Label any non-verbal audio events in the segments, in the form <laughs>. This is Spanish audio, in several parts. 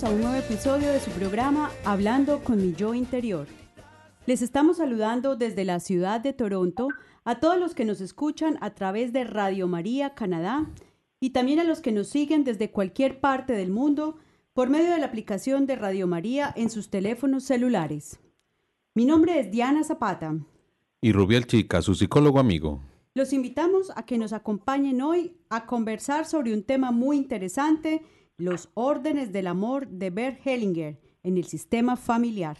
Bienvenidos a un nuevo episodio de su programa Hablando con mi yo interior. Les estamos saludando desde la ciudad de Toronto a todos los que nos escuchan a través de Radio María Canadá y también a los que nos siguen desde cualquier parte del mundo por medio de la aplicación de Radio María en sus teléfonos celulares. Mi nombre es Diana Zapata. Y Rubiel Chica, su psicólogo amigo. Los invitamos a que nos acompañen hoy a conversar sobre un tema muy interesante los órdenes del amor de Bert Hellinger en el sistema familiar.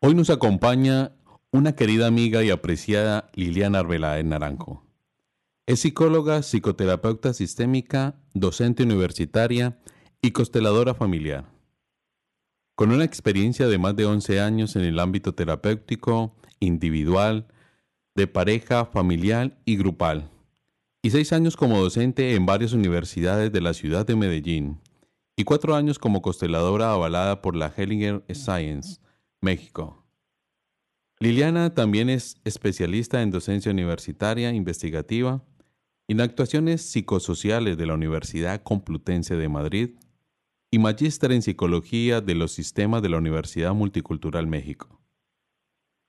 Hoy nos acompaña una querida amiga y apreciada Liliana Arbeláez Naranjo. Es psicóloga, psicoterapeuta sistémica, docente universitaria y consteladora familiar. Con una experiencia de más de 11 años en el ámbito terapéutico, individual, de pareja, familiar y grupal y seis años como docente en varias universidades de la ciudad de Medellín, y cuatro años como consteladora avalada por la Hellinger Science, México. Liliana también es especialista en docencia universitaria investigativa en actuaciones psicosociales de la Universidad Complutense de Madrid y magíster en psicología de los sistemas de la Universidad Multicultural México.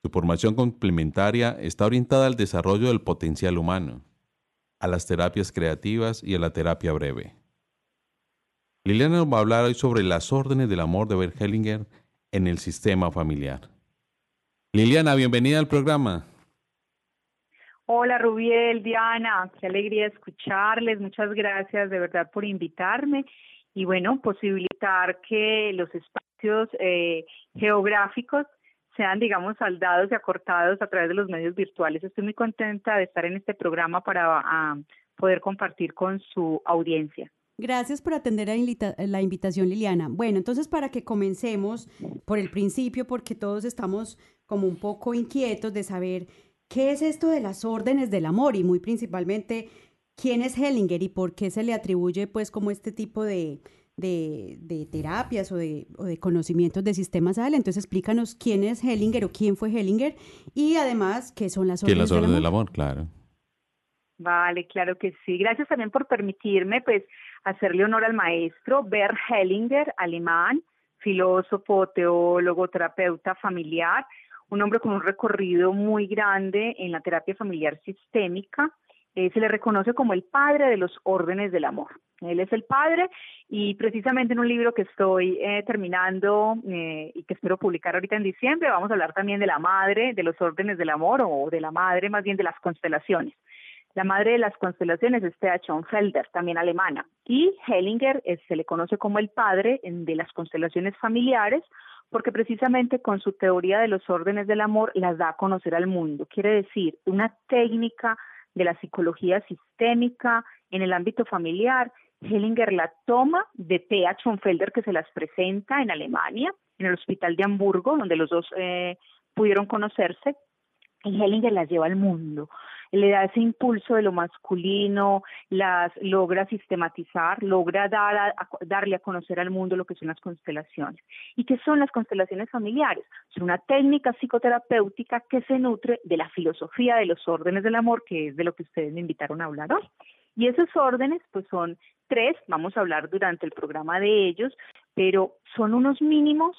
Su formación complementaria está orientada al desarrollo del potencial humano a las terapias creativas y a la terapia breve. Liliana nos va a hablar hoy sobre las órdenes del amor de Bert Hellinger en el sistema familiar. Liliana, bienvenida al programa. Hola Rubiel, Diana, qué alegría escucharles, muchas gracias de verdad por invitarme y bueno, posibilitar que los espacios eh, geográficos sean, digamos, saldados y acortados a través de los medios virtuales. Estoy muy contenta de estar en este programa para poder compartir con su audiencia. Gracias por atender la invitación, Liliana. Bueno, entonces para que comencemos por el principio, porque todos estamos como un poco inquietos de saber qué es esto de las órdenes del amor y muy principalmente quién es Hellinger y por qué se le atribuye pues como este tipo de, de, terapias o de, o de, conocimientos de sistemas AL. Entonces explícanos quién es Hellinger o quién fue Hellinger y además qué son las órdenes, del, amor? claro. Vale, claro que sí. Gracias también por permitirme pues hacerle honor al maestro Bert Hellinger, alemán, filósofo, teólogo, terapeuta familiar, un hombre con un recorrido muy grande en la terapia familiar sistémica. Eh, se le reconoce como el padre de los órdenes del amor. Él es el padre y precisamente en un libro que estoy eh, terminando eh, y que espero publicar ahorita en diciembre, vamos a hablar también de la madre, de los órdenes del amor o de la madre más bien de las constelaciones. La madre de las constelaciones es Thea Felder, también alemana. Y Hellinger se le conoce como el padre de las constelaciones familiares porque precisamente con su teoría de los órdenes del amor las da a conocer al mundo. Quiere decir, una técnica de la psicología sistémica en el ámbito familiar. Hellinger la toma de Thea Schonfelder que se las presenta en Alemania, en el hospital de Hamburgo, donde los dos eh, pudieron conocerse, y Hellinger las lleva al mundo. Le da ese impulso de lo masculino, las logra sistematizar, logra dar darle a conocer al mundo lo que son las constelaciones. ¿Y qué son las constelaciones familiares? Son una técnica psicoterapéutica que se nutre de la filosofía de los órdenes del amor, que es de lo que ustedes me invitaron a hablar hoy. Y esos órdenes, pues son tres, vamos a hablar durante el programa de ellos, pero son unos mínimos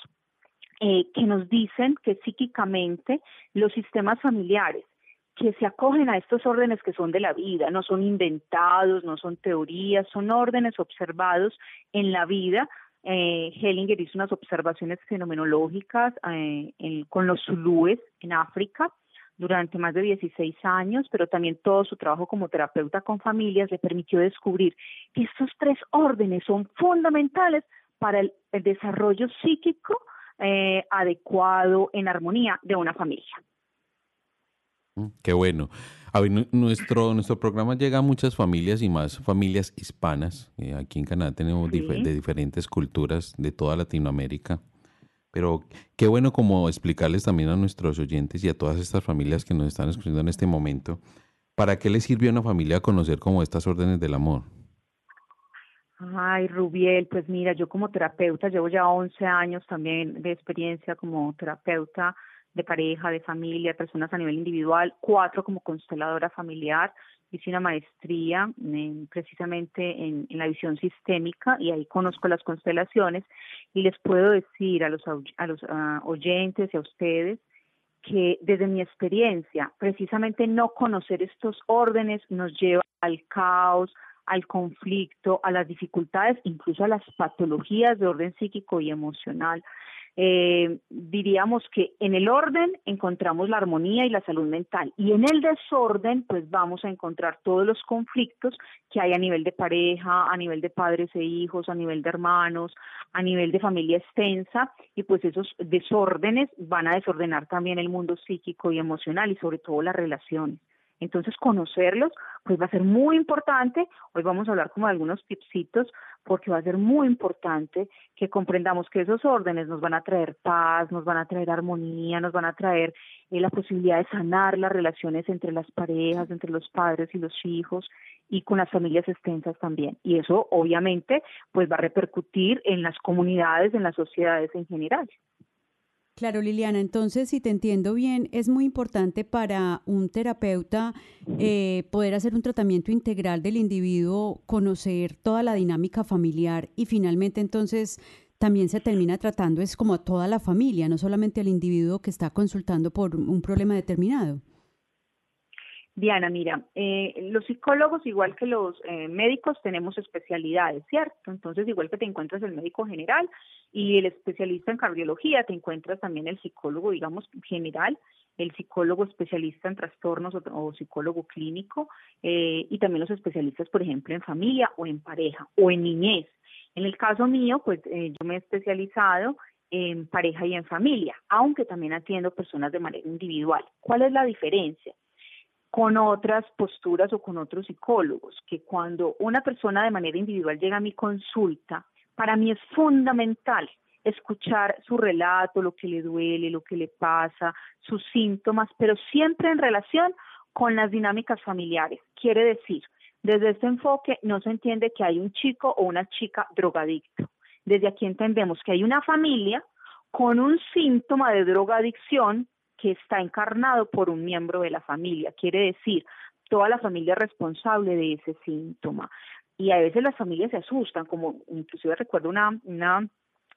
eh, que nos dicen que psíquicamente los sistemas familiares que se acogen a estos órdenes que son de la vida, no son inventados, no son teorías, son órdenes observados en la vida. Eh, Hellinger hizo unas observaciones fenomenológicas eh, con los zulúes en África, durante más de 16 años, pero también todo su trabajo como terapeuta con familias le permitió descubrir que estos tres órdenes son fundamentales para el, desarrollo psíquico eh, adecuado en armonía de una familia. Qué bueno. A ver, nuestro, nuestro programa llega a muchas familias y más familias hispanas. Eh, aquí en Canadá tenemos de diferentes culturas de toda Latinoamérica. Pero qué bueno como explicarles también a nuestros oyentes y a todas estas familias que nos están escuchando en este momento, ¿para qué les sirve a una familia conocer como estas órdenes del amor? Ay, Rubiel, pues mira, yo como terapeuta llevo ya 11 años también de experiencia como terapeuta de pareja, de familia, personas a nivel individual, cuatro como consteladora familiar hice una maestría precisamente en, la visión sistémica y ahí conozco las constelaciones y les puedo decir a los, a los ah, oyentes y a ustedes que desde mi experiencia, precisamente no conocer estos órdenes nos lleva al caos, al conflicto, a las dificultades, incluso a las patologías de orden psíquico y emocional eh, diríamos que en el orden encontramos la armonía y la salud mental y en el desorden pues vamos a encontrar todos los conflictos que hay a nivel de pareja, a nivel de padres e hijos, a nivel de hermanos, a nivel de familia extensa y pues esos desórdenes van a desordenar también el mundo psíquico y emocional y sobre todo las relaciones. Entonces, conocerlos, pues va a ser muy importante. Hoy vamos a hablar como de algunos tipsitos, porque va a ser muy importante que comprendamos que esos órdenes nos van a traer paz, nos van a traer armonía, nos van a traer eh, la posibilidad de sanar las relaciones entre las parejas, entre los padres y los hijos y con las familias extensas también. Y eso, obviamente, pues va a repercutir en las comunidades, en las sociedades en general. Claro, Liliana, entonces, si te entiendo bien, es muy importante para un terapeuta eh, poder hacer un tratamiento integral del individuo, conocer toda la dinámica familiar y finalmente entonces también se termina tratando es como a toda la familia, no solamente al individuo que está consultando por un problema determinado. Diana, mira, eh, los psicólogos, igual que los eh, médicos, tenemos especialidades, ¿cierto? Entonces, igual que te encuentras el médico general y el especialista en cardiología, te encuentras también el psicólogo, digamos, general, el psicólogo especialista en trastornos o, psicólogo clínico, eh, y también los especialistas, por ejemplo, en familia o en pareja o en niñez. En el caso mío, pues yo me he especializado en pareja y en familia, aunque también atiendo personas de manera individual. ¿Cuál es la diferencia? Con otras posturas o con otros psicólogos, que cuando una persona de manera individual llega a mi consulta, para mí es fundamental escuchar su relato, lo que le duele, lo que le pasa, sus síntomas, pero siempre en relación con las dinámicas familiares. Quiere decir, desde este enfoque no se entiende que hay un chico o una chica drogadicto. Desde aquí entendemos que hay una familia con un síntoma de drogadicción que está encarnado por un miembro de la familia. Quiere decir, toda la familia es responsable de ese síntoma. Y a veces las familias se asustan, como inclusive recuerdo una, una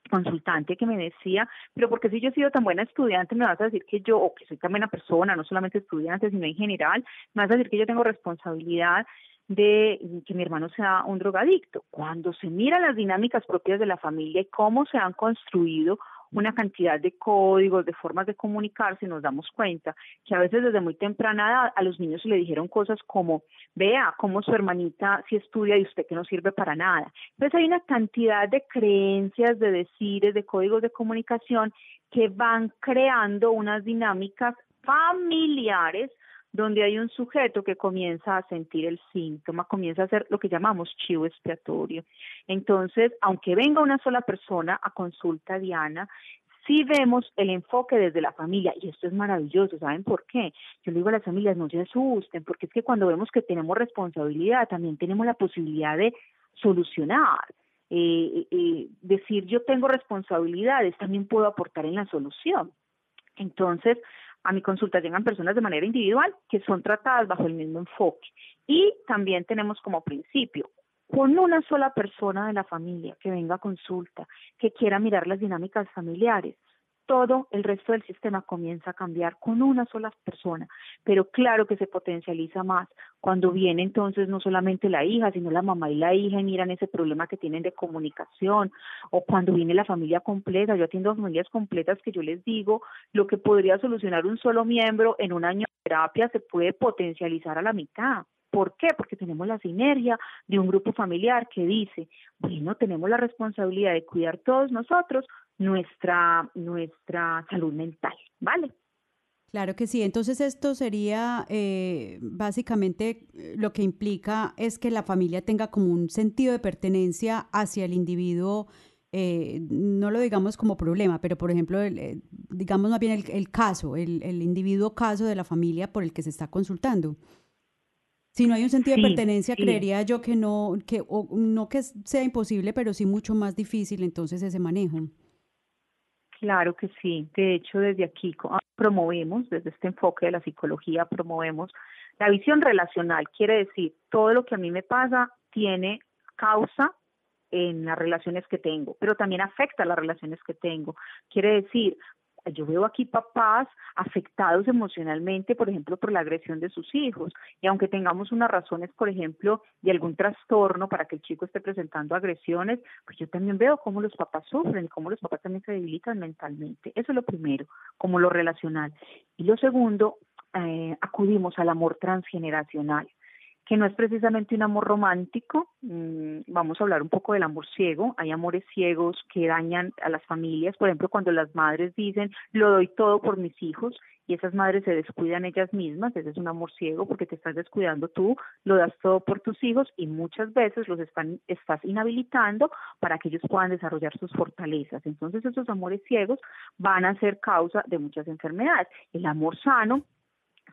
consultante que me decía, pero porque si yo he sido tan buena estudiante, me vas a decir que yo, o que soy tan buena persona, no solamente estudiante, sino en general, me vas a decir que yo tengo responsabilidad de que mi hermano sea un drogadicto. Cuando se miran las dinámicas propias de la familia y cómo se han construido una cantidad de códigos, de formas de comunicarse, nos damos cuenta que a veces desde muy temprana edad a los niños se le dijeron cosas como, vea cómo su hermanita si estudia y usted que no sirve para nada. Entonces hay una cantidad de creencias, de decires, de códigos de comunicación que van creando unas dinámicas familiares donde hay un sujeto que comienza a sentir el síntoma, comienza a hacer lo que llamamos chivo expiatorio. Entonces, aunque venga una sola persona a consulta Diana, sí vemos el enfoque desde la familia y esto es maravilloso, ¿saben por qué? Yo le digo a las familias, no se asusten, porque es que cuando vemos que tenemos responsabilidad, también tenemos la posibilidad de solucionar. Eh, eh, decir yo tengo responsabilidades, también puedo aportar en la solución. Entonces, a mi consulta llegan personas de manera individual que son tratadas bajo el mismo enfoque. Y también tenemos como principio, con una sola persona de la familia que venga a consulta, que quiera mirar las dinámicas familiares, todo el resto del sistema comienza a cambiar con una sola persona, pero claro que se potencializa más cuando viene entonces no solamente la hija, sino la mamá y la hija y miran ese problema que tienen de comunicación, o cuando viene la familia completa, yo atiendo familias completas que yo les digo, lo que podría solucionar un solo miembro en un año terapia se puede potencializar a la mitad. ¿Por qué? Porque tenemos la sinergia de un grupo familiar que dice, bueno, tenemos la responsabilidad de cuidar todos nosotros nuestra, nuestra salud mental, ¿vale? Claro que sí. Entonces esto sería eh, básicamente eh, lo que implica es que la familia tenga como un sentido de pertenencia hacia el individuo, eh, no lo digamos como problema, pero por ejemplo, digamos más bien el, caso, el, individuo caso de la familia por el que se está consultando. Si no hay un sentido de pertenencia, creería yo que no, que no que sea imposible, pero sí mucho más difícil entonces ese manejo. Claro que sí. De hecho, desde aquí promovemos, desde este enfoque de la psicología, promovemos la visión relacional. Quiere decir, todo lo que a mí me pasa tiene causa en las relaciones que tengo, pero también afecta las relaciones que tengo. Quiere decir, yo veo aquí papás afectados emocionalmente, por ejemplo, por la agresión de sus hijos. Y aunque tengamos unas razones, por ejemplo, de algún trastorno para que el chico esté presentando agresiones, pues yo también veo cómo los papás sufren, cómo los papás también se debilitan mentalmente. Eso es lo primero, como lo relacional. Y lo segundo, eh, acudimos al amor transgeneracional que no es precisamente un amor romántico, mm, vamos a hablar un poco del amor ciego, hay amores ciegos que dañan a las familias, por ejemplo, cuando las madres dicen, lo doy todo por mis hijos, y esas madres se descuidan ellas mismas, ese es un amor ciego porque te estás descuidando tú, lo das todo por tus hijos y muchas veces los están, estás inhabilitando para que ellos puedan desarrollar sus fortalezas. Entonces esos amores ciegos van a ser causa de muchas enfermedades. El amor sano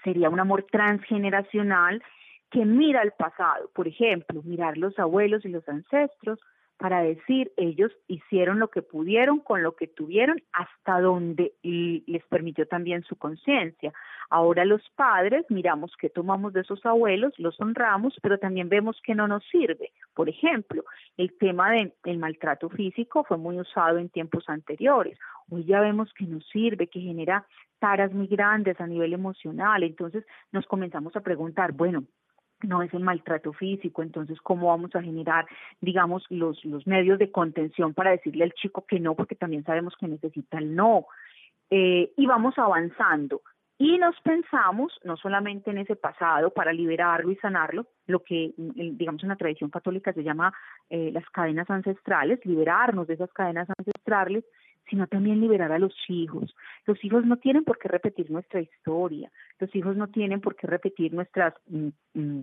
sería un amor transgeneracional que mira el pasado, por ejemplo, mirar los abuelos y los ancestros para decir ellos hicieron lo que pudieron con lo que tuvieron hasta donde les permitió también su conciencia. Ahora los padres miramos qué tomamos de esos abuelos, los honramos, pero también vemos que no nos sirve. Por ejemplo, el tema del maltrato físico fue muy usado en tiempos anteriores. Hoy ya vemos que no sirve, que genera taras muy grandes a nivel emocional. Entonces nos comenzamos a preguntar, bueno, no es el maltrato físico, entonces cómo vamos a generar, digamos, los, los medios de contención para decirle al chico que no, porque también sabemos que necesita el no. Eh, y vamos avanzando. Y nos pensamos no solamente en ese pasado para liberarlo y sanarlo, lo que digamos en la tradición católica se llama eh, las cadenas ancestrales, liberarnos de esas cadenas ancestrales, sino también liberar a los hijos. Los hijos no tienen por qué repetir nuestra historia, los hijos no tienen por qué repetir nuestras mm, mm,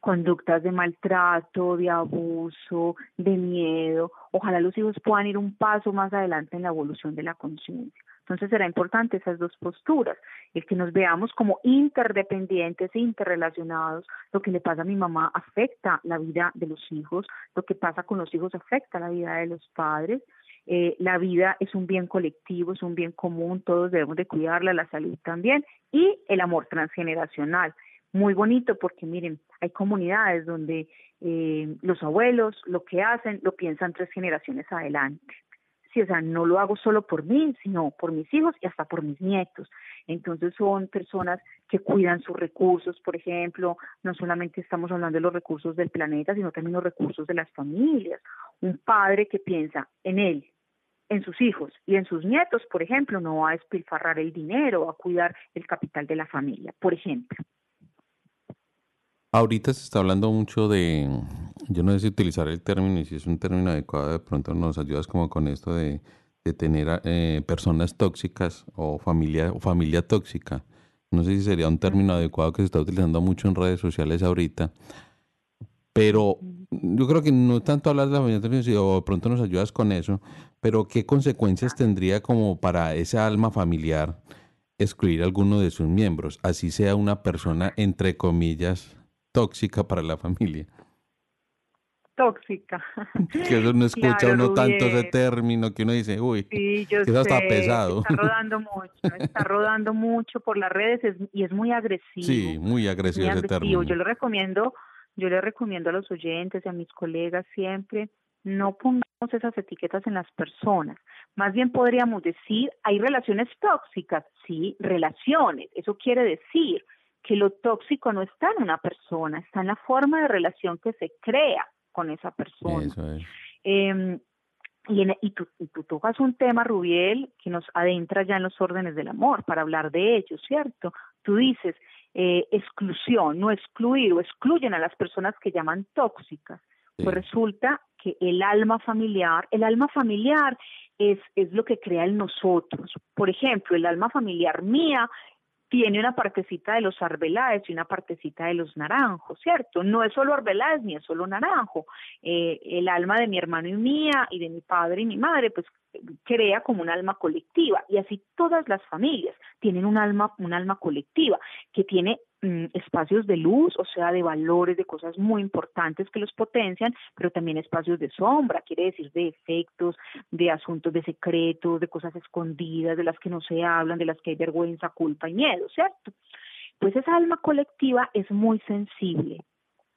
conductas de maltrato, de abuso, de miedo. Ojalá los hijos puedan ir un paso más adelante en la evolución de la conciencia. Entonces será importante esas dos posturas, el que nos veamos como interdependientes e interrelacionados. Lo que le pasa a mi mamá afecta la vida de los hijos, lo que pasa con los hijos afecta la vida de los padres eh, la vida es un bien colectivo, es un bien común, todos debemos de cuidarla, la salud también, y el amor transgeneracional. Muy bonito porque miren, hay comunidades donde eh, los abuelos lo que hacen lo piensan tres generaciones adelante. Sí, o sea, no lo hago solo por mí, sino por mis hijos y hasta por mis nietos. Entonces son personas que cuidan sus recursos, por ejemplo, no solamente estamos hablando de los recursos del planeta, sino también los recursos de las familias. Un padre que piensa en él, en sus hijos y en sus nietos, por ejemplo, no va a despilfarrar el dinero, a cuidar el capital de la familia, por ejemplo. Ahorita se está hablando mucho de, yo no sé si utilizar el término y si es un término adecuado, de pronto nos ayudas como con esto de, de tener eh, personas tóxicas o familia, o familia tóxica. No sé si sería un término adecuado que se está utilizando mucho en redes sociales ahorita, pero yo creo que no tanto hablar de la familia o de pronto nos ayudas con eso, pero ¿qué consecuencias tendría como para esa alma familiar excluir a alguno de sus miembros, así sea una persona entre comillas tóxica para la familia? Tóxica. <laughs> Que eso no escucha uno tanto ese término que uno dice, uy, que eso está pesado. Está <laughs> rodando mucho, está rodando mucho por las redes y es muy agresivo. Sí, muy agresivo ese término. Yo le recomiendo yo le recomiendo a los oyentes y a mis colegas siempre, no pongamos esas etiquetas en las personas. Más bien podríamos decir, hay relaciones tóxicas, sí, relaciones. Eso quiere decir que lo tóxico no está en una persona, está en la forma de relación que se crea con esa persona. Eso es. Em, y, y, tú, y, tú, tocas un tema, Rubiel, que nos adentra ya en los órdenes del amor para hablar de ello, ¿cierto? Tú dices eh, exclusión, no excluir o excluyen a las personas que llaman tóxicas. Pues resulta que el alma familiar, el alma familiar es, es lo que crea en nosotros. Por ejemplo, el alma familiar mía tiene una partecita de los arbeláez y una partecita de los naranjos, ¿cierto? No es solo arbeláez ni es solo naranjo. Eh, el alma de mi hermano y mía y de mi padre y mi madre, pues crea como un alma colectiva y así todas las familias tienen un alma, un alma colectiva que tiene espacios de luz, o sea, de valores, de cosas muy importantes que los potencian, pero también espacios de sombra, quiere decir de efectos, de asuntos de secretos, de cosas escondidas, de las que no se hablan, de las que hay vergüenza, culpa y miedo, ¿cierto? Pues esa alma colectiva es muy sensible,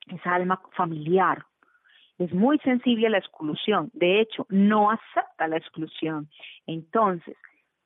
esa alma familiar, es muy sensible a la exclusión, de hecho, no acepta la exclusión. Entonces,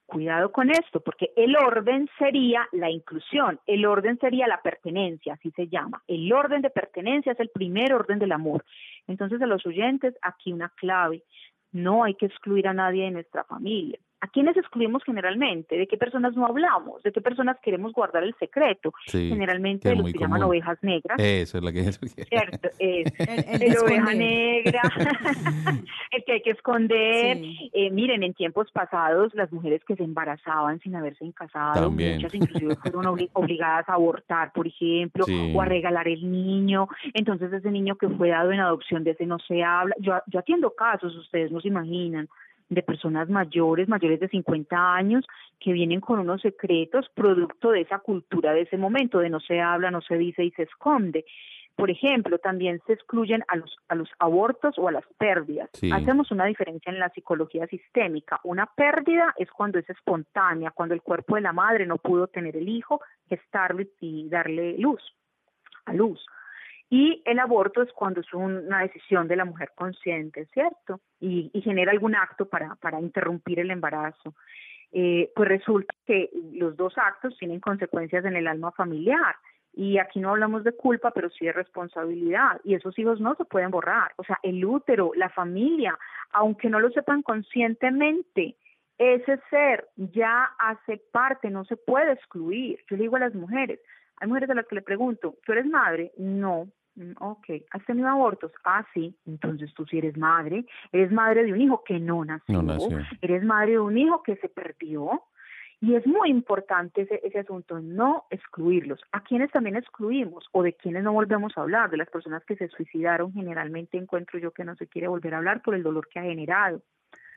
cuidado con esto, porque el orden sería la inclusión, el orden sería la pertenencia, así se llama. El orden de pertenencia es el primer orden del amor. Entonces, a los oyentes, aquí una clave, no hay que excluir a nadie de nuestra familia. ¿A quiénes excluimos generalmente? ¿De qué personas no hablamos? ¿De qué personas queremos guardar el secreto? generalmente de los que llaman ovejas negras. Eso es la que es. Cierto, <laughs> es el, oveja negra, <laughs> el que hay que esconder. Eh, miren, en tiempos pasados, las mujeres que se embarazaban sin haberse casado, muchas inclusive fueron <laughs> obligadas a abortar, por ejemplo, o a regalar el niño. Entonces, ese niño que fue dado en adopción, de ese no se habla. Yo, yo atiendo casos, ustedes no se imaginan de personas mayores, mayores de 50 años, que vienen con unos secretos producto de esa cultura de ese momento, de no se habla, no se dice y se esconde. Por ejemplo, también se excluyen a los, a los abortos o a las pérdidas. Hacemos una diferencia en la psicología sistémica. Una pérdida es cuando es espontánea, cuando el cuerpo de la madre no pudo tener el hijo, gestarlo y darle luz, a luz. Y el aborto es cuando es una decisión de la mujer consciente, ¿cierto? Y, genera algún acto para, para interrumpir el embarazo. Eh, pues resulta que los dos actos tienen consecuencias en el alma familiar. Y aquí no hablamos de culpa, pero sí de responsabilidad. Y esos hijos no se pueden borrar. O sea, el útero, la familia, aunque no lo sepan conscientemente, ese ser ya hace parte, no se puede excluir. Yo le digo a las mujeres, hay mujeres a las que le pregunto, ¿tú eres madre? No. Mm, ok, ¿has tenido abortos? Ah, sí, entonces tú sí eres madre, eres madre de un hijo que no nació, eres madre de un hijo que se perdió, y es muy importante ese, ese asunto, no excluirlos. ¿A quienes también excluimos o de quienes no volvemos a hablar? De las personas que se suicidaron, generalmente encuentro yo que no se quiere volver a hablar por el dolor que ha generado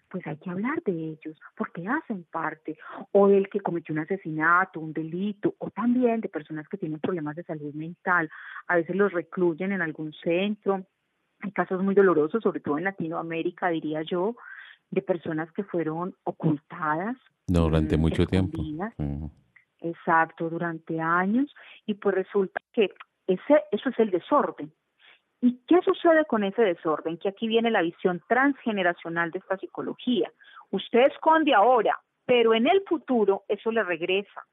pues hay que hablar de ellos, porque hacen parte, o del que cometió un asesinato, un delito, o también de personas que tienen problemas de salud mental. A veces los recluyen en algún centro. Hay casos muy dolorosos, sobre todo en Latinoamérica, diría yo, de personas que fueron ocultadas. Durante mm, mucho tiempo. Exacto, durante años. Y pues resulta que ese, eso es el desorden. ¿Y qué sucede con ese desorden? Que aquí viene la visión transgeneracional de esta psicología. Usted esconde ahora, pero en el futuro eso le regresa.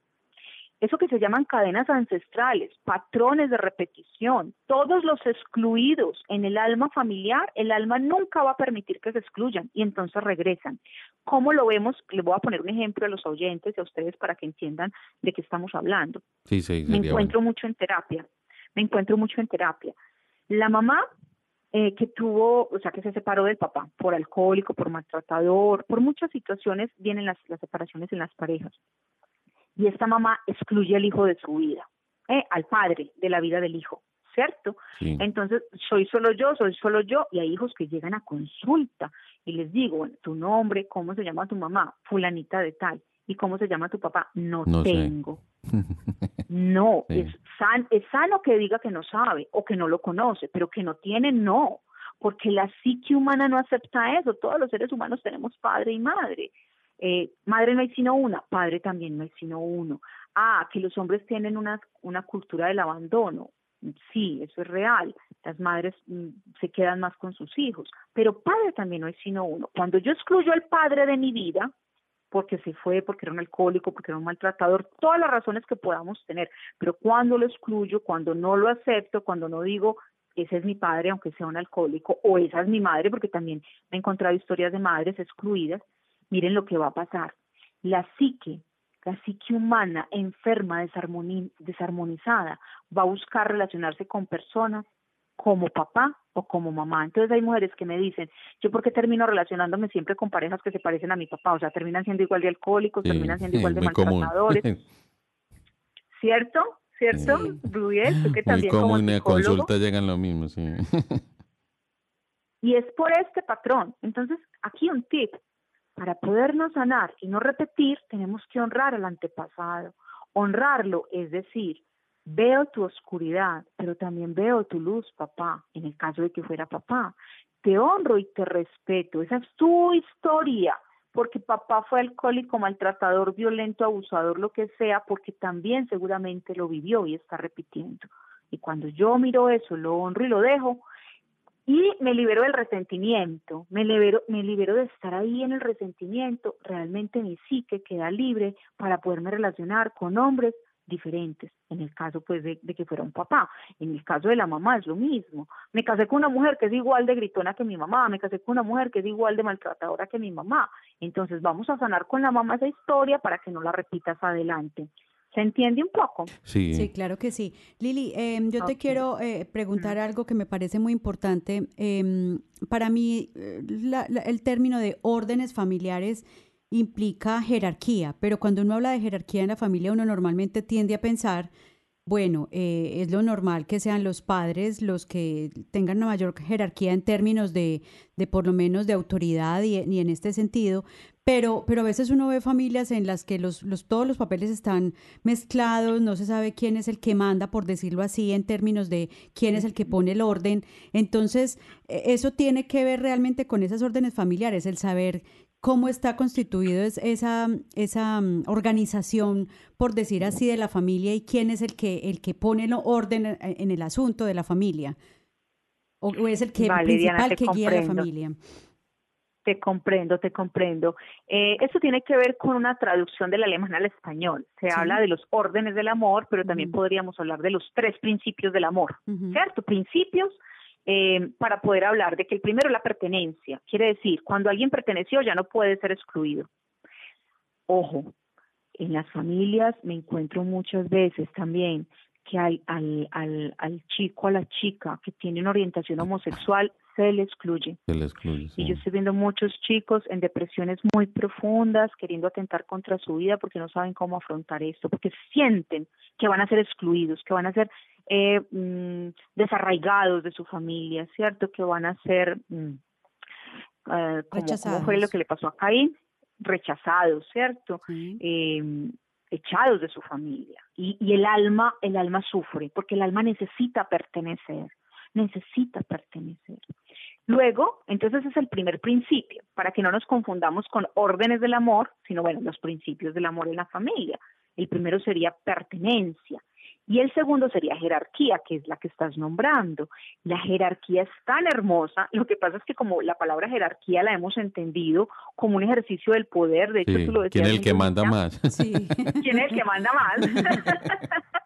Eso que se llaman cadenas ancestrales, patrones de repetición, todos los excluidos en el alma familiar, el alma nunca va a permitir que se excluyan y entonces regresan. ¿Cómo lo vemos? Les voy a poner un ejemplo a los oyentes y a ustedes para que entiendan de qué estamos hablando. Sí, sí, me encuentro mucho en terapia, me encuentro mucho en terapia. La mamá eh, que tuvo, o sea, que se separó del papá por alcohólico, por maltratador, por muchas situaciones vienen las, las separaciones en las parejas. Y esta mamá excluye al hijo de su vida, eh, al padre de la vida del hijo, ¿cierto? Entonces, soy solo yo, soy solo yo, y hay hijos que llegan a consulta y les digo, tu nombre, ¿cómo se llama tu mamá? Fulanita de tal. ¿Y cómo se llama tu papá? No, tengo. <laughs> no, es, es sano que diga que no sabe o que no lo conoce, pero que no tiene, no. Porque la psique humana no acepta eso. Todos los seres humanos tenemos padre y madre. Eh, madre no hay sino una, padre también no hay sino uno. Ah, que los hombres tienen una, una cultura del abandono. Sí, eso es real. Las madres mm, se quedan más con sus hijos, pero padre también no hay sino uno. Cuando yo excluyo al padre de mi vida, porque se fue, porque era un alcohólico, porque era un maltratador, todas las razones que podamos tener, pero cuando lo excluyo, cuando no lo acepto, cuando no digo, ese es mi padre, aunque sea un alcohólico, o esa es mi madre, porque también me he encontrado historias de madres excluidas, miren lo que va a pasar. La psique la psique humana enferma, desarmonizada, va a buscar relacionarse con personas como papá o como mamá. Entonces hay mujeres que me dicen, yo por qué termino relacionándome siempre con parejas que se parecen a mi papá, o sea, terminan siendo igual de alcohólicos, terminan siendo igual de maltratadores. <laughs> ¿Cierto? ¿Cierto, sí. que también muy común, en consulta llegan lo mismo, sí. y es por este patrón. Entonces, aquí un tip, para podernos sanar y no repetir, tenemos que honrar al antepasado. Honrarlo es decir, Veo tu oscuridad, pero también veo tu luz, papá, en el caso de que fuera papá. Te honro y te respeto. Esa es tu historia, porque papá fue alcohólico, maltratador, violento, abusador, lo que sea, porque también seguramente lo vivió y está repitiendo. Y cuando yo miro eso, lo honro y lo dejo, y me libero del resentimiento, me libero, me libero de estar ahí en el resentimiento, realmente mi psique queda libre para poderme relacionar con hombres diferentes, en el caso pues de, que fuera un papá, en el caso de la mamá es lo mismo, me casé con una mujer que es igual de gritona que mi mamá, me casé con una mujer que es igual de maltratadora que mi mamá, entonces vamos a sanar con la mamá esa historia para que no la repitas adelante. ¿Se entiende un poco? Sí. Sí, claro que sí. Lili, em, yo te quiero eh, preguntar algo que me parece muy importante. Em, para mí, eh, el término de órdenes familiares implica jerarquía, pero cuando uno habla de jerarquía en la familia, uno normalmente tiende a pensar, bueno, eh, es lo normal que sean los padres los que tengan una mayor jerarquía en términos de, de por lo menos de autoridad y, en este sentido, pero, pero a veces uno ve familias en las que los, los, todos los papeles están mezclados, no se sabe quién es el que manda, por decirlo así, en términos de quién es el que pone el orden. Entonces, e, eso tiene que ver realmente con esas órdenes familiares, el saber cómo está constituido esa, esa mm, organización, por decir así, de la familia y quién es el que, el que pone el orden en el asunto de la familia. O, es el que principal que guía a la familia. Te comprendo, te comprendo. Eh, eso tiene que ver con una traducción del alemán al español. Se habla de los órdenes del amor, pero también podríamos hablar de los tres principios del amor, ¿cierto? Principios eh, para poder hablar de que el primero la pertenencia. Quiere decir, cuando alguien perteneció ya no puede ser excluido. Ojo, en las familias me encuentro muchas veces también que al, al, al, al chico, a la chica que tiene una orientación homosexual, se le excluye. Se le excluye Y yo estoy viendo muchos chicos en depresiones muy profundas, queriendo atentar contra su vida porque no saben cómo afrontar esto, porque sienten que van a ser excluidos, que van a ser eh, mm, desarraigados de su familia, ¿cierto? Que van a ser, mm, eh, como, fue lo que le pasó a Caín, rechazados, ¿cierto? Em, echados de su familia. Y, el alma, el alma sufre, porque el alma necesita pertenecer, necesita pertenecer. Luego, entonces es el primer principio, para que no nos confundamos con órdenes del amor, sino bueno, los principios del amor en la familia. El primero sería pertenencia. Y el segundo sería jerarquía, que es la que estás nombrando. La jerarquía es tan hermosa, lo que pasa es que como la palabra jerarquía la hemos entendido como un ejercicio del poder, de hecho tú lo decías. ¿Quién es <laughs> el que manda más? Sí. ¿Quién es <laughs> el que manda más? <laughs>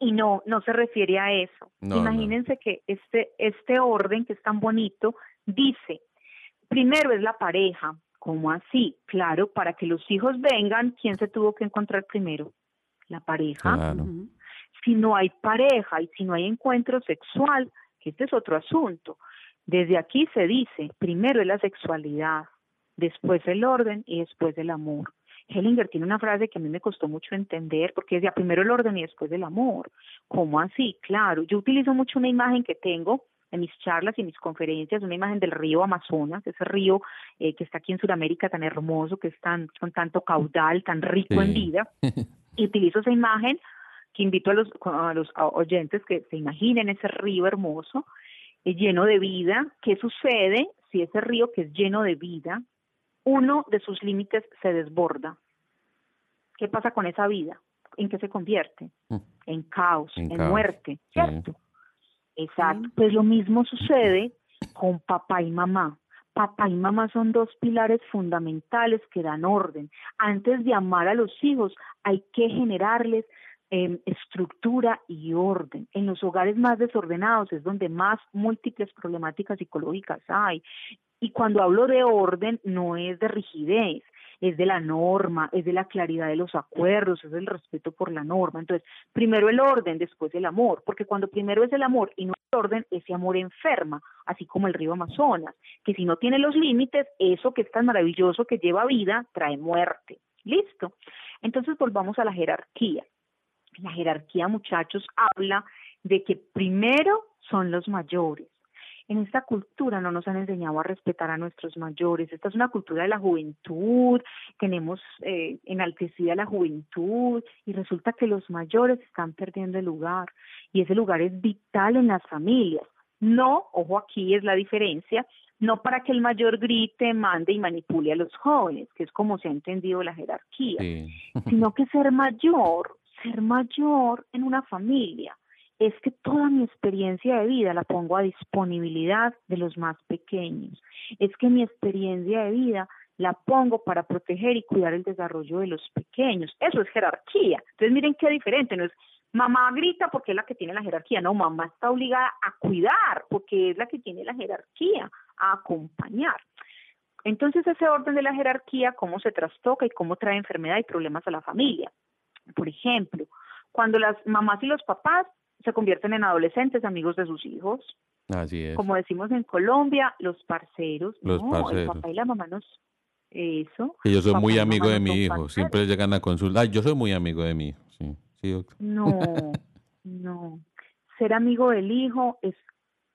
y no, no se refiere a eso. Imagínense que este, este orden que es tan bonito dice, primero es la pareja, ¿cómo así? Claro, para que los hijos vengan, ¿quién se tuvo que encontrar primero? La pareja. Si no hay pareja y si no hay encuentro sexual, que este es otro asunto. Desde aquí se dice, primero es la sexualidad, después el orden y después el amor. Hellinger tiene una frase que a mí me costó mucho entender porque decía primero el orden y después el amor. ¿Cómo así? Claro, yo utilizo mucho una imagen que tengo en mis charlas y mis conferencias, una imagen del río Amazonas, ese río eh, que está aquí en Sudamérica tan hermoso, que es tan, con tanto caudal, tan rico en vida. <laughs> Y utilizo esa imagen que invito a los, a los oyentes que se imaginen ese río hermoso, eh, lleno de vida. ¿Qué sucede si ese río que es lleno de vida, uno de sus límites se desborda? ¿Qué pasa con esa vida? ¿En qué se convierte? Mm. En caos, en, muerte, ¿cierto? Exacto. Pues lo mismo sucede con papá y mamá. Papá y mamá son dos pilares fundamentales que dan orden. Antes de amar a los hijos, hay que generarles em, estructura y orden. En los hogares más desordenados es donde más múltiples problemáticas psicológicas hay. Y cuando hablo de orden, no es de rigidez, es de la norma, es de la claridad de los acuerdos, es del respeto por la norma. Entonces, primero el orden, después el amor, porque cuando primero es el amor y no el orden, ese amor enferma, así como el río Amazonas, que si no tiene los límites, eso que es tan maravilloso que lleva vida, trae muerte. ¿Listo? Entonces volvamos a la jerarquía. La jerarquía, muchachos, habla de que primero son los mayores, en esta cultura no nos han enseñado a respetar a nuestros mayores. Esta es una cultura de la juventud, tenemos eh, enaltecida la juventud y resulta que los mayores están perdiendo el lugar y ese lugar es vital en las familias. No, ojo aquí es la diferencia, no para que el mayor grite, mande y manipule a los jóvenes, que es como se ha entendido la jerarquía, sino que ser mayor, ser mayor en una familia es que toda mi experiencia de vida la pongo a disponibilidad de los más pequeños. Es que mi experiencia de vida la pongo para proteger y cuidar el desarrollo de los pequeños. Eso es jerarquía. Entonces miren qué diferente, no es mamá grita porque es la que tiene la jerarquía, no, mamá está obligada a cuidar porque es la que tiene la jerarquía, a acompañar. Entonces ese orden de la jerarquía, cómo se trastoca y cómo trae enfermedad y problemas a la familia. Por ejemplo, cuando las mamás y los papás se convierten en adolescentes amigos de sus hijos. Así es. Como decimos en Colombia, los parceros. Los no, el papá y la mamá nos... Eso. yo soy muy amigo de mi hijo, siempre llegan a consultar. yo soy muy amigo de mi hijo, sí. sí No, <laughs> no. Ser amigo del hijo es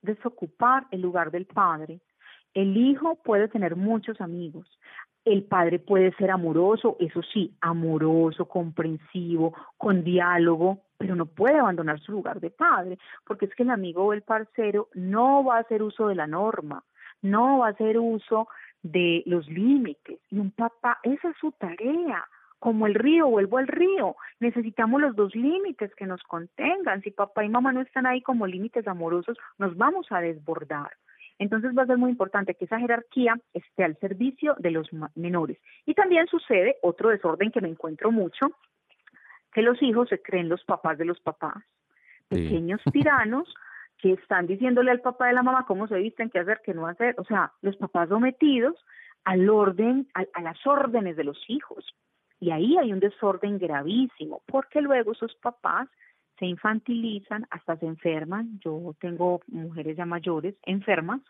desocupar el lugar del padre. El hijo puede tener muchos amigos. El padre puede ser amoroso, eso sí, amoroso, comprensivo, con diálogo, pero no puede abandonar su lugar de padre, porque es que el amigo o el parcero no va a hacer uso de la norma, no va a hacer uso de los límites. Y un papá, esa es su tarea. Como el río, vuelvo al río. Necesitamos los dos límites que nos contengan. Si papá y mamá no están ahí como límites amorosos, nos vamos a desbordar. Entonces va a ser muy importante que esa jerarquía esté al servicio de los menores. Y también sucede otro desorden que me encuentro mucho, que los hijos se creen los papás de los papás, pequeños <laughs> tiranos que están diciéndole al papá de la mamá cómo se visten, qué hacer, qué no hacer, o sea, los papás sometidos al orden, a, a las órdenes de los hijos. Y ahí hay un desorden gravísimo, porque luego sus papás se infantilizan, hasta se enferman. Yo tengo mujeres ya mayores enfermas,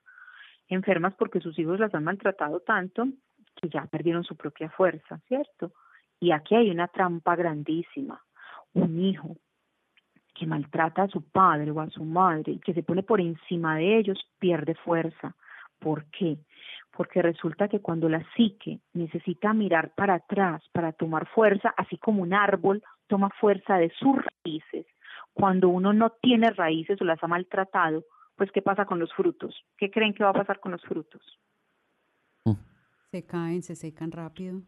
enfermas porque sus hijos las han maltratado tanto que ya perdieron su propia fuerza, ¿cierto? Y aquí hay una trampa grandísima. Un hijo que maltrata a su padre o a su madre y que se pone por encima de ellos pierde fuerza. ¿Por qué? Porque resulta que cuando la psique necesita mirar para atrás para tomar fuerza, así como un árbol toma fuerza de sus raíces, cuando uno no tiene raíces o las ha maltratado, pues ¿qué pasa con los frutos? ¿Qué creen que va a pasar con los frutos? Se caen, se secan rápido.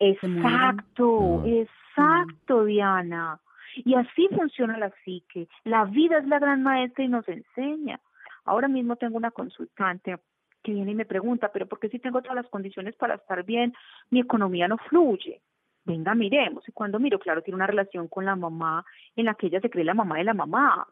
Exacto, exacto, Diana. Y así funciona la psique. La vida es la gran maestra y nos enseña. Ahora mismo tengo una consultante que viene y me pregunta, pero ¿por qué si tengo todas las condiciones para estar bien, mi economía no fluye? Venga, miremos. Y cuando miro, claro, tiene una relación con la mamá en la que ella se cree la mamá de la mamá.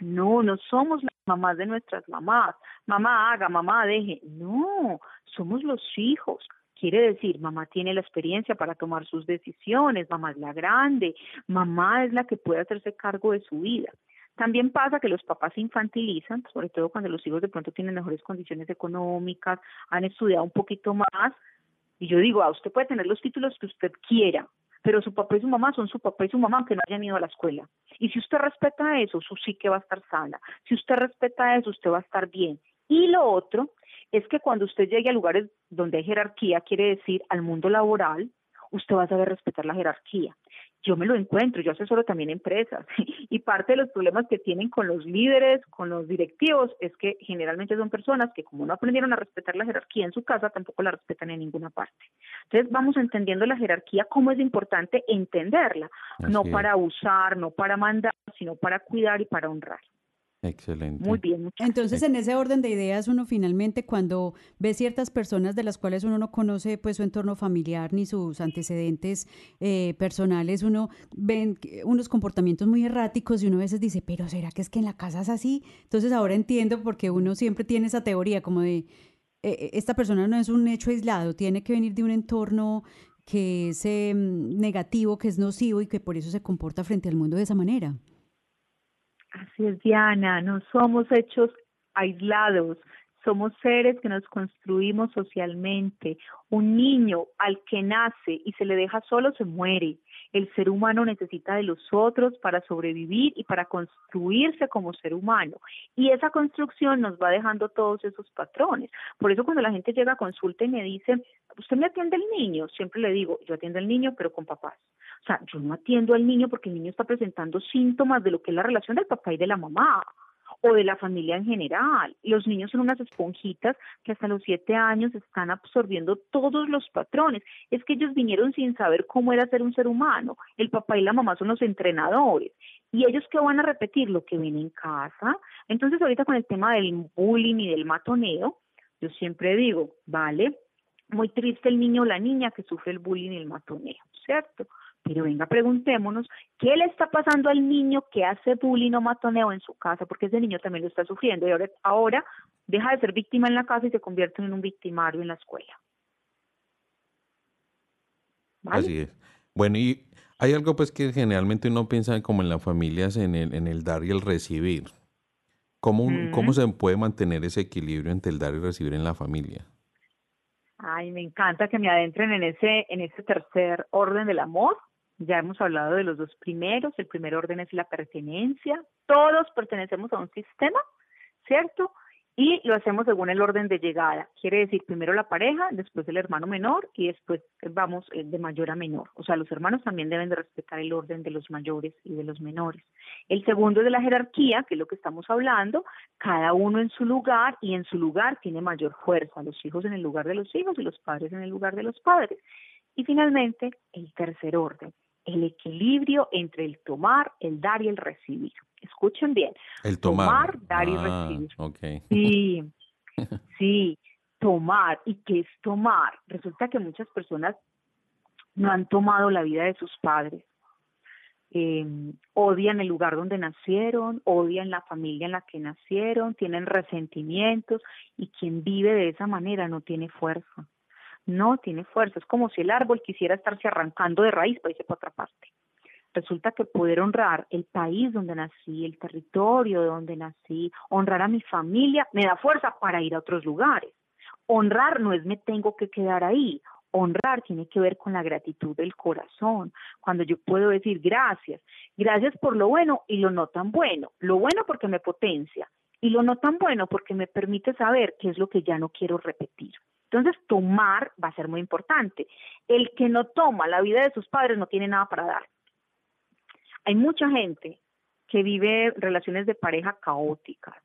No, no somos las mamás de nuestras mamás. Mamá haga, mamá deje. No, somos los hijos. Quiere decir, mamá tiene la experiencia para tomar sus decisiones, mamá es la grande, mamá es la que puede hacerse cargo de su vida. También pasa que los papás se infantilizan, sobre todo cuando los hijos de pronto tienen mejores condiciones económicas, han estudiado un poquito más. Y yo digo, ah, usted puede tener los títulos que usted quiera, pero su papá y su mamá son su papá y su mamá aunque no hayan ido a la escuela. Y si usted respeta eso, su psique va a estar sana. Si usted respeta eso, usted va a estar bien. Y lo otro es que cuando usted llegue a lugares donde hay jerarquía, quiere decir al mundo laboral, usted va a saber respetar la jerarquía. Yo me lo encuentro, yo asesoro también empresas <laughs> y parte de los problemas que tienen con los líderes, con los directivos, es que generalmente son personas que como no aprendieron a respetar la jerarquía en su casa, tampoco la respetan en ninguna parte. Entonces vamos entendiendo la jerarquía, cómo es importante entenderla, no para usar, no para mandar, sino para cuidar y para honrar. Excelente. Muy bien. Entonces, en ese orden de ideas, uno finalmente cuando ve ciertas personas de las cuales uno no conoce pues su entorno familiar ni sus antecedentes eh, personales, uno ve unos comportamientos muy erráticos y uno a veces dice, pero ¿será que es que en la casa es así? Entonces ahora entiendo porque uno siempre tiene esa teoría como de eh, esta persona no es un hecho aislado, tiene que venir de un entorno que es em, negativo, que es nocivo y que por eso se comporta frente al mundo de esa manera. Así es, Diana, no somos hechos aislados, somos seres que nos construimos socialmente. Un niño al que nace y se le deja solo se muere. El ser humano necesita de los otros para sobrevivir y para construirse como ser humano. Y esa construcción nos va dejando todos esos patrones. Por eso cuando la gente llega a consulta y me dice, ¿usted me atiende al niño? Siempre le digo, yo atiendo al niño, pero con papás. O sea, yo no atiendo al niño porque el niño está presentando síntomas de lo que es la relación del papá y de la mamá o de la familia en general. Los niños son unas esponjitas que hasta los siete años están absorbiendo todos los patrones. Es que ellos vinieron sin saber cómo era ser un ser humano. El papá y la mamá son los entrenadores. ¿Y ellos qué van a repetir? Lo que ven en casa. Entonces ahorita con el tema del bullying y del matoneo, yo siempre digo, vale, muy triste el niño o la niña que sufre el bullying y el matoneo, ¿cierto? Pero venga, preguntémonos, ¿qué le está pasando al niño que hace bullying o matoneo en su casa? Porque ese niño también lo está sufriendo y ahora, ahora deja de ser víctima en la casa y se convierte en un victimario en la escuela. Así es. Bueno, y hay algo pues que generalmente uno piensa como en las familias, en el, en el dar y el recibir. ¿Cómo, ¿Cómo se puede mantener ese equilibrio entre el dar y recibir en la familia? Ay, me encanta que me adentren en ese, en ese tercer orden del amor, ya hemos hablado de los dos primeros. El primer orden es la pertenencia. Todos pertenecemos a un sistema, ¿cierto? Y lo hacemos según el orden de llegada. Quiere decir, primero la pareja, después el hermano menor y después vamos eh, de mayor a menor. O sea, los hermanos también deben de respetar el orden de los mayores y de los menores. El segundo es de la jerarquía, que es lo que estamos hablando, cada uno en su lugar y en su lugar tiene mayor fuerza. Los hijos en el lugar de los hijos y los padres en el lugar de los padres. Y finalmente, el tercer orden, el equilibrio entre el tomar, el dar y el recibir. Escuchen bien. El tomar. dar y ah, recibir. Sí, <laughs> sí, tomar. ¿Y qué es tomar? Resulta que muchas personas no han tomado la vida de sus padres. Em, odian el lugar donde nacieron, odian la familia en la que nacieron, tienen resentimientos y quien vive de esa manera no tiene fuerza no tiene fuerza. Es como si el árbol quisiera estarse arrancando de raíz para irse para otra parte. Resulta que poder honrar el país donde nací, el territorio donde nací, honrar a mi familia, me da fuerza para ir a otros lugares. Honrar no es me tengo que quedar ahí. Honrar tiene que ver con la gratitud del corazón, cuando yo puedo decir gracias, gracias por lo bueno y lo no tan bueno. Lo bueno porque me potencia y lo no tan bueno porque me permite saber qué es lo que ya no quiero repetir. Entonces, tomar va a ser muy importante. El que no toma la vida de sus padres no tiene nada para dar. Hay mucha gente que vive relaciones de pareja caóticas,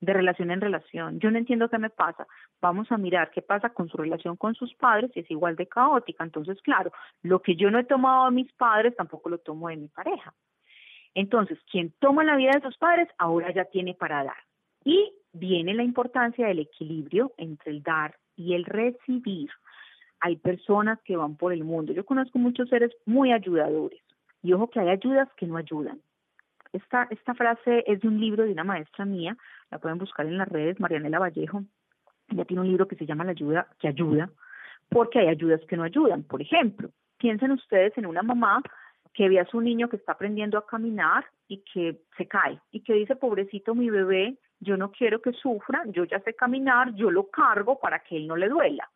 de relación en relación. Yo no entiendo qué me pasa. Vamos a mirar qué pasa con su relación con sus padres y es igual de caótica. Entonces, claro, lo que yo no he tomado de mis padres tampoco lo tomo de mi pareja. Entonces, quien toma la vida de sus padres ahora ya tiene para dar. Y viene la importancia del equilibrio entre el dar y el recibir. Hay personas que van por el mundo. Yo conozco muchos seres muy ayudadores. Y ojo que hay ayudas que no ayudan. Esta, esta frase es de un libro de una maestra mía, la pueden buscar en las redes, Marianela Vallejo. Ella tiene un libro que se llama La ayuda que ayuda, porque hay ayudas que no ayudan. Por ejemplo, piensen ustedes en una mamá que ve a su niño que está aprendiendo a caminar y que se cae y que dice, pobrecito mi bebé, yo no quiero que sufra, yo ya sé caminar, yo lo cargo para que él no le duela.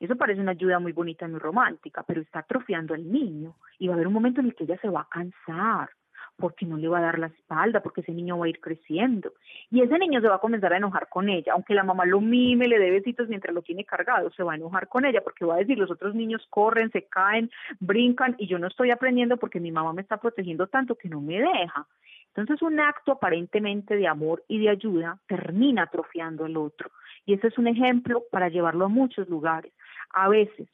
Eso parece una ayuda muy bonita y muy romántica, pero está atrofiando al niño y va a haber un momento en el que ella se va a cansar porque no le va a dar la espalda, porque ese niño va a ir creciendo. Y ese niño se va a comenzar a enojar con ella, aunque la mamá lo mime, le dé besitos mientras lo tiene cargado, se va a enojar con ella porque va a decir, los otros niños corren, se caen, brincan y yo no estoy aprendiendo porque mi mamá me está protegiendo tanto que no me deja. Entonces un acto aparentemente de amor y de ayuda termina atrofiando al otro. Y ese es un ejemplo para llevarlo a muchos lugares. A veces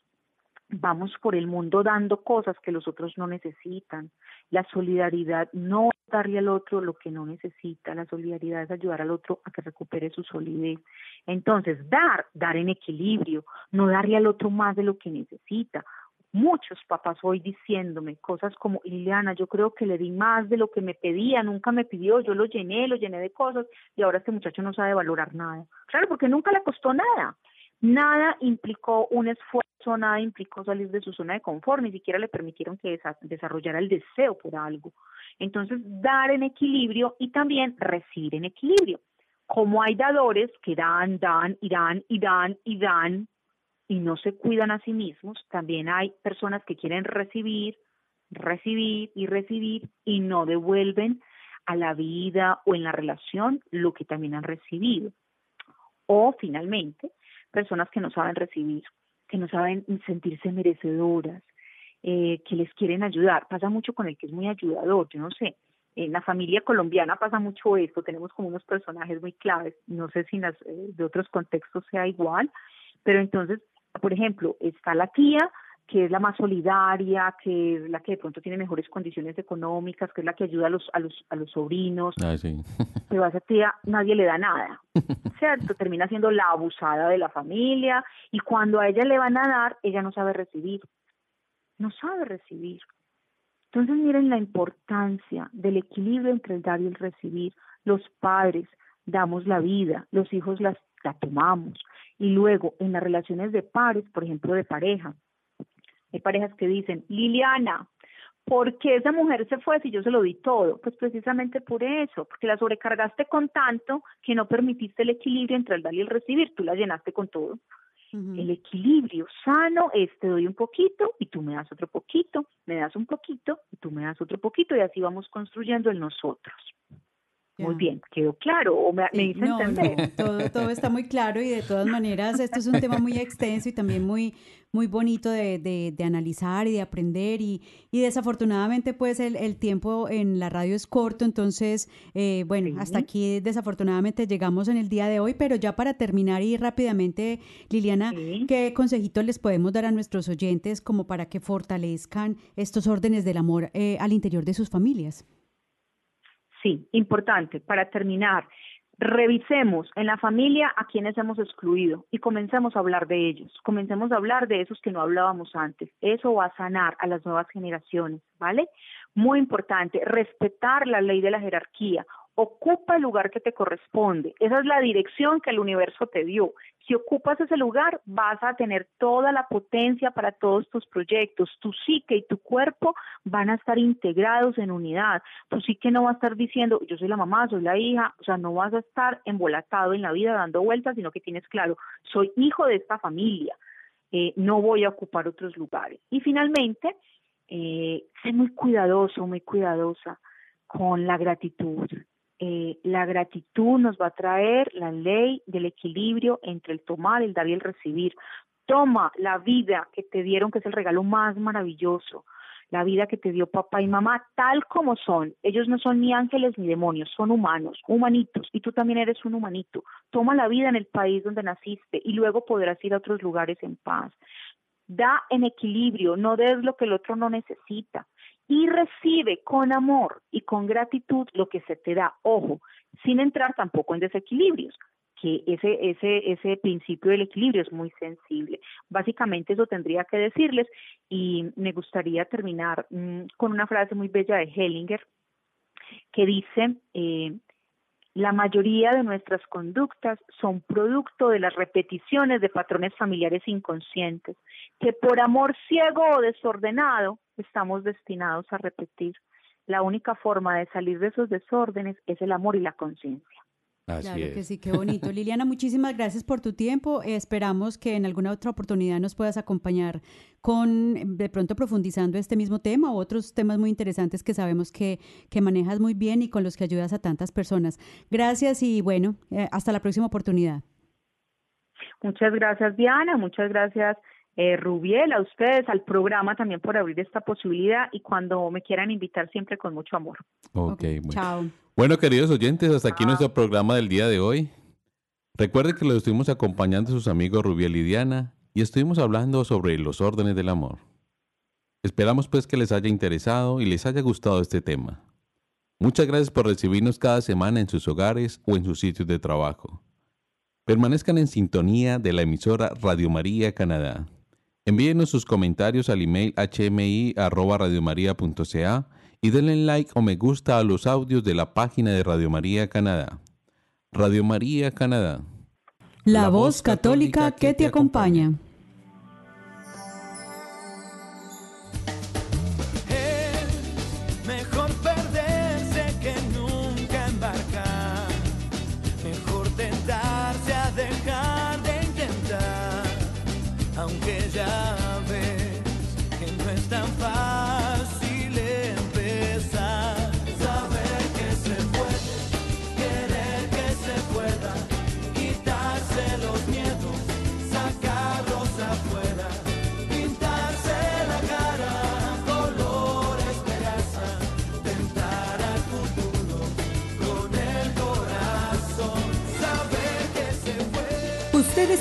vamos por el mundo dando cosas que los otros no necesitan. La solidaridad no es darle al otro lo que no necesita, la solidaridad es ayudar al otro a que recupere su solidez. Entonces, dar, dar en equilibrio, no darle al otro más de lo que necesita muchos papás hoy diciéndome cosas como, Liliana, yo creo que le di más de lo que me pedía, nunca me pidió, yo lo llené, lo llené de cosas y ahora este muchacho no sabe valorar nada. Claro, porque nunca le costó nada. Nada implicó un esfuerzo, nada implicó salir de su zona de confort, ni siquiera le permitieron que desarrollara el deseo por algo. Entonces, dar en equilibrio y también recibir en equilibrio. Como hay dadores que dan, dan y dan y dan y dan y no se cuidan a sí mismos, también hay personas que quieren recibir, recibir y recibir y no devuelven a la vida o en la relación lo que también han recibido. O finalmente, personas que no saben recibir, que no saben sentirse merecedoras, eh, que les quieren ayudar. Pasa mucho con el que es muy ayudador, yo no sé. En la familia colombiana pasa mucho esto, tenemos como unos personajes muy claves, no sé si las, eh, de otros contextos sea igual, pero entonces, por ejemplo, está la tía que es la más solidaria, que es la que de pronto tiene mejores condiciones económicas, que es la que ayuda a los, a los, a los sobrinos. <laughs> Pero a esa tía nadie le da nada, ¿cierto? Termina siendo la abusada de la familia y cuando a ella le van a dar, ella no sabe recibir, no sabe recibir. Entonces miren la importancia del equilibrio entre el dar y el recibir. Los padres damos la vida, los hijos las, la tomamos. Y luego en las relaciones de pares, por ejemplo de pareja, hay parejas que dicen, Liliana, ¿por qué esa mujer se fue si yo se lo di todo? Pues precisamente por eso, porque la sobrecargaste con tanto que no permitiste el equilibrio entre el dar y el recibir, tú la llenaste con todo. El equilibrio sano es te doy un poquito y tú me das otro poquito, me das un poquito y tú me das otro poquito y así vamos construyendo el nosotros. Muy bien, quedó claro o me, me hice <laughs> entender. todo, todo está muy claro y de todas maneras esto es un tema muy extenso y también muy, muy bonito de, de, analizar y de aprender y, y desafortunadamente pues el, el, tiempo en la radio es corto, entonces eh, bueno, hasta aquí desafortunadamente llegamos en el día de hoy, pero ya para terminar y rápidamente Liliana, ¿qué consejitos les podemos dar a nuestros oyentes como para que fortalezcan estos órdenes del amor eh, al interior de sus familias? Sí, importante. Para terminar, revisemos en la familia a quienes hemos excluido y comencemos a hablar de ellos. Comencemos a hablar de esos que no hablábamos antes. Eso va a sanar a las nuevas generaciones, ¿vale? Muy importante, respetar la ley de la jerarquía ocupa el lugar que te corresponde. Esa es la dirección que el universo te dio. Si ocupas ese lugar, vas a tener toda la potencia para todos tus proyectos. Tu psique y tu cuerpo van a estar integrados en unidad. Tu psique no va a estar diciendo, yo soy la mamá, soy la hija, o sea, no vas a estar embolatado en la vida dando vueltas, sino que tienes claro, soy hijo de esta familia, eh, no voy a ocupar otros lugares. Y finalmente, eh, sé muy cuidadoso, muy cuidadosa con la gratitud. Eh, la gratitud nos va a traer la ley del equilibrio entre el tomar, el dar y el recibir. Toma la vida que te dieron, que es el regalo más maravilloso, la vida que te dio papá y mamá, tal como son. Ellos no son ni ángeles ni demonios, son humanos, humanitos, y tú también eres un humanito. Toma la vida en el país donde naciste y luego podrás ir a otros lugares en paz. Da en equilibrio, no des lo que el otro no necesita y recibe con amor y con gratitud lo que se te da, ojo, sin entrar tampoco en desequilibrios, que ese, ese, ese principio del equilibrio es muy sensible. Básicamente eso tendría que decirles y me gustaría terminar mm, con una frase muy bella de Hellinger que dice, eh, la mayoría de nuestras conductas son producto de las repeticiones de patrones familiares inconscientes, que por amor ciego o desordenado estamos destinados a repetir. La única forma de salir de esos desórdenes es el amor y la conciencia. Claro que sí, qué bonito. <laughs> Liliana, muchísimas gracias por tu tiempo. esperamos que en alguna otra oportunidad nos puedas acompañar con, de pronto profundizando este mismo tema o otros temas muy interesantes que sabemos que, que manejas muy bien y con los que ayudas a tantas personas. Gracias y bueno, eh, hasta la próxima oportunidad. Muchas gracias, Diana. Muchas gracias eh, Rubiel, a ustedes, al programa también por abrir esta posibilidad y cuando me quieran invitar siempre con mucho amor. Ok, bueno. Chao. Bueno, queridos oyentes, hasta aquí nuestro programa del día de hoy. Recuerden que los estuvimos acompañando a sus amigos Rubiel y Diana y estuvimos hablando sobre los órdenes del amor. Esperamos pues que les haya interesado y les haya gustado este tema. Muchas gracias por recibirnos cada semana en sus hogares o en sus sitios de trabajo. Permanezcan en sintonía de la emisora Radio María Canadá. Envíenos sus comentarios al email hmi.radiomaria.ca y denle like o me gusta a los audios de la página de Radio María Canadá. Radio María Canadá La voz católica que te acompaña.